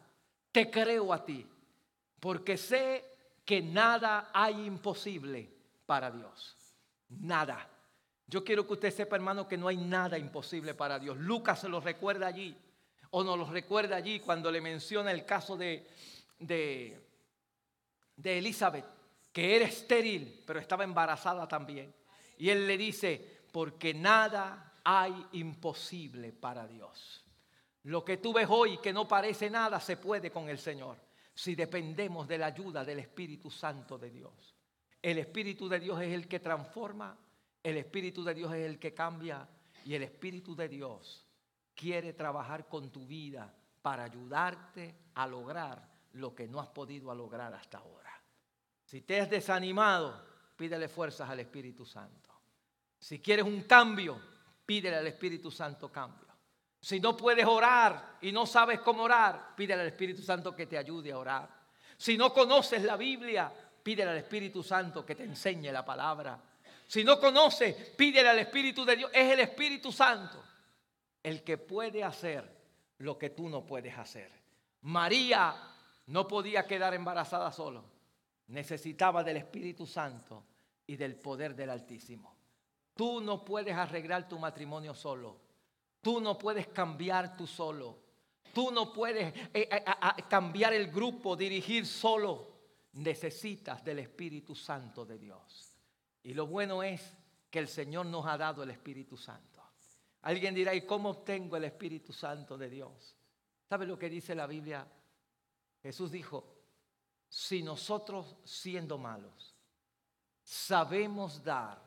Te creo a ti, porque sé que nada hay imposible para Dios. Nada. Yo quiero que usted sepa, hermano, que no hay nada imposible para Dios. Lucas se lo recuerda allí, o nos lo recuerda allí cuando le menciona el caso de, de, de Elizabeth, que era estéril, pero estaba embarazada también. Y él le dice, porque nada hay imposible para Dios. Lo que tú ves hoy que no parece nada se puede con el Señor si dependemos de la ayuda del Espíritu Santo de Dios. El Espíritu de Dios es el que transforma, el Espíritu de Dios es el que cambia y el Espíritu de Dios quiere trabajar con tu vida para ayudarte a lograr lo que no has podido lograr hasta ahora. Si te has desanimado, pídele fuerzas al Espíritu Santo. Si quieres un cambio, pídele al Espíritu Santo cambio. Si no puedes orar y no sabes cómo orar, pídele al Espíritu Santo que te ayude a orar. Si no conoces la Biblia, Pídele al Espíritu Santo que te enseñe la palabra. Si no conoces, pídele al Espíritu de Dios. Es el Espíritu Santo el que puede hacer lo que tú no puedes hacer. María no podía quedar embarazada solo. Necesitaba del Espíritu Santo y del poder del Altísimo. Tú no puedes arreglar tu matrimonio solo. Tú no puedes cambiar tú solo. Tú no puedes eh, eh, cambiar el grupo, dirigir solo necesitas del Espíritu Santo de Dios. Y lo bueno es que el Señor nos ha dado el Espíritu Santo. Alguien dirá, ¿y cómo obtengo el Espíritu Santo de Dios? ¿Sabe lo que dice la Biblia? Jesús dijo, si nosotros siendo malos sabemos dar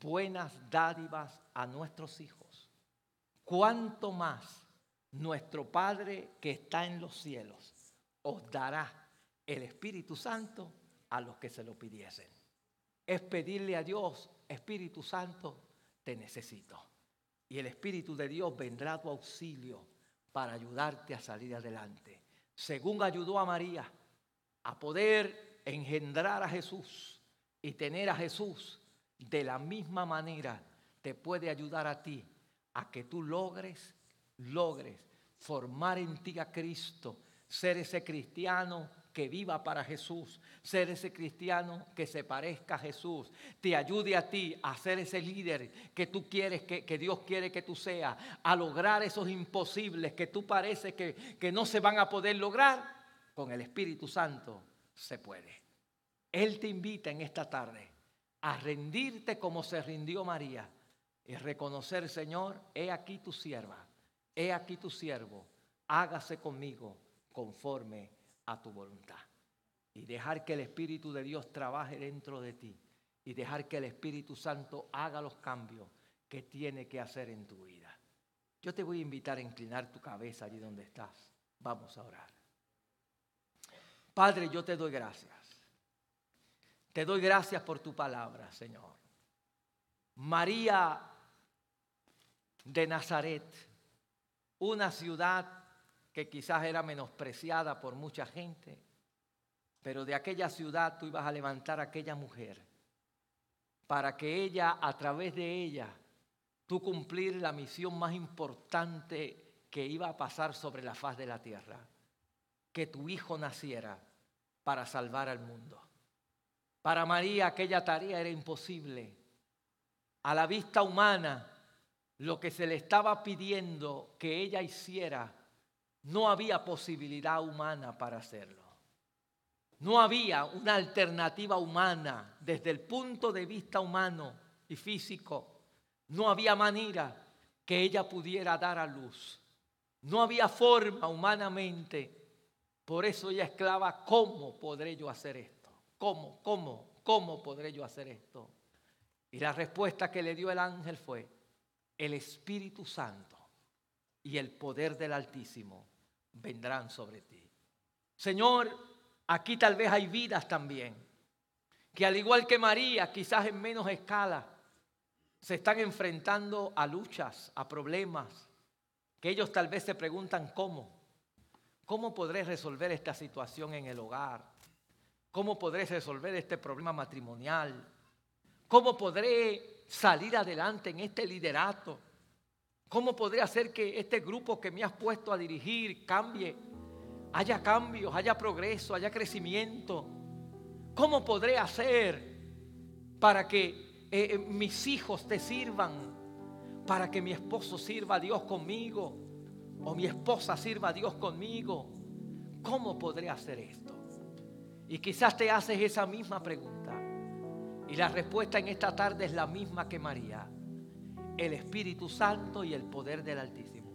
buenas dádivas a nuestros hijos, ¿cuánto más nuestro Padre que está en los cielos os dará el Espíritu Santo a los que se lo pidiesen. Es pedirle a Dios, Espíritu Santo, te necesito. Y el Espíritu de Dios vendrá a tu auxilio para ayudarte a salir adelante. Según ayudó a María a poder engendrar a Jesús y tener a Jesús, de la misma manera te puede ayudar a ti a que tú logres, logres formar en ti a Cristo, ser ese cristiano que viva para Jesús, ser ese cristiano que se parezca a Jesús, te ayude a ti a ser ese líder que tú quieres, que, Dios quiere que tú seas, a lograr esos imposibles que tú pareces que, que no se van a poder lograr, con el Espíritu Santo se puede. Él te invita en esta tarde a rendirte como se rindió María y reconocer, Señor, he aquí tu sierva, he aquí tu siervo, hágase conmigo conforme a tu voluntad. Y dejar que el Espíritu de Dios trabaje dentro de ti. Y dejar que el Espíritu Santo haga los cambios que tiene que hacer en tu vida. Yo te voy a invitar a inclinar tu cabeza allí donde estás. Vamos a orar. Padre, yo te doy gracias. Te doy gracias por tu palabra, Señor. María de Nazaret, una ciudad que quizás era menospreciada por mucha gente, pero de aquella ciudad tú ibas a levantar a aquella mujer para que ella, a través de ella, tú cumplir la misión más importante que iba a pasar sobre la faz de la tierra, que tu hijo naciera para salvar al mundo. Para María aquella tarea era imposible. A la vista humana, lo que se le estaba pidiendo que ella hiciera no había posibilidad humana para hacerlo. No había una alternativa humana desde el punto de vista humano y físico. No había manera que ella pudiera dar a luz. No había forma humanamente. Por eso ella esclava, ¿cómo podré yo hacer esto? ¿Cómo? ¿Cómo? ¿Cómo podré yo hacer esto? Y la respuesta que le dio el ángel fue, el Espíritu Santo y el poder del Altísimo vendrán sobre ti. Señor, aquí tal vez hay vidas también, que al igual que María, quizás en menos escala, se están enfrentando a luchas, a problemas, que ellos tal vez se preguntan cómo. ¿Cómo podré resolver esta situación en el hogar? ¿Cómo podré resolver este problema matrimonial? ¿Cómo podré salir adelante en este liderato? ¿Cómo podré hacer que este grupo que me has puesto a dirigir cambie? Haya cambios, haya progreso, haya crecimiento. ¿Cómo podré hacer para que eh, eh, mis hijos te sirvan, para que mi esposo sirva a Dios conmigo o mi esposa sirva a Dios conmigo. ¿Cómo podré hacer esto? Y quizás te haces esa misma pregunta. Y la respuesta en esta tarde es la misma que María. El Espíritu Santo y el poder del Altísimo.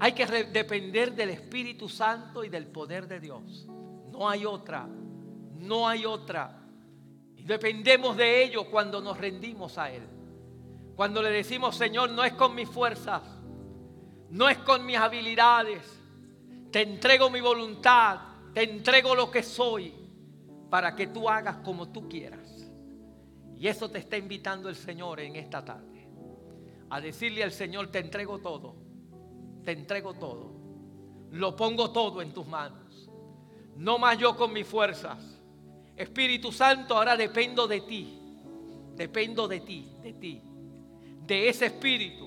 Hay que depender del Espíritu Santo y del poder de Dios. No hay otra. No hay otra. Y dependemos de ello cuando nos rendimos a Él. Cuando le decimos, Señor, no es con mis fuerzas, no es con mis habilidades. Te entrego mi voluntad, te entrego lo que soy para que tú hagas como tú quieras. Y eso te está invitando el Señor en esta tarde. A decirle al Señor, te entrego todo, te entrego todo. Lo pongo todo en tus manos. No más yo con mis fuerzas Espíritu Santo, ahora dependo de ti. Dependo de ti, de ti. De ese Espíritu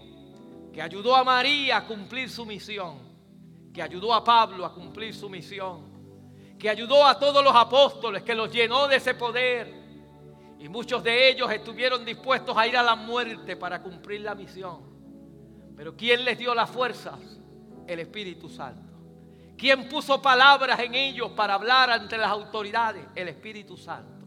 que ayudó a María a cumplir su misión. Que ayudó a Pablo a cumplir su misión. Que ayudó a todos los apóstoles, que los llenó de ese poder. Y muchos de ellos estuvieron dispuestos a ir a la muerte para cumplir la misión. Pero ¿quién les dio las fuerzas? El Espíritu Santo. ¿Quién puso palabras en ellos para hablar ante las autoridades? El Espíritu Santo.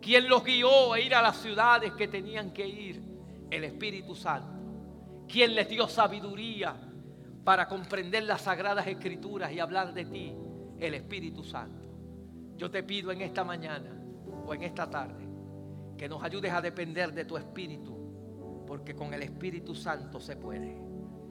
¿Quién los guió a ir a las ciudades que tenían que ir? El Espíritu Santo. ¿Quién les dio sabiduría para comprender las sagradas escrituras y hablar de ti? El Espíritu Santo. Yo te pido en esta mañana o en esta tarde que nos ayudes a depender de tu Espíritu, porque con el Espíritu Santo se puede.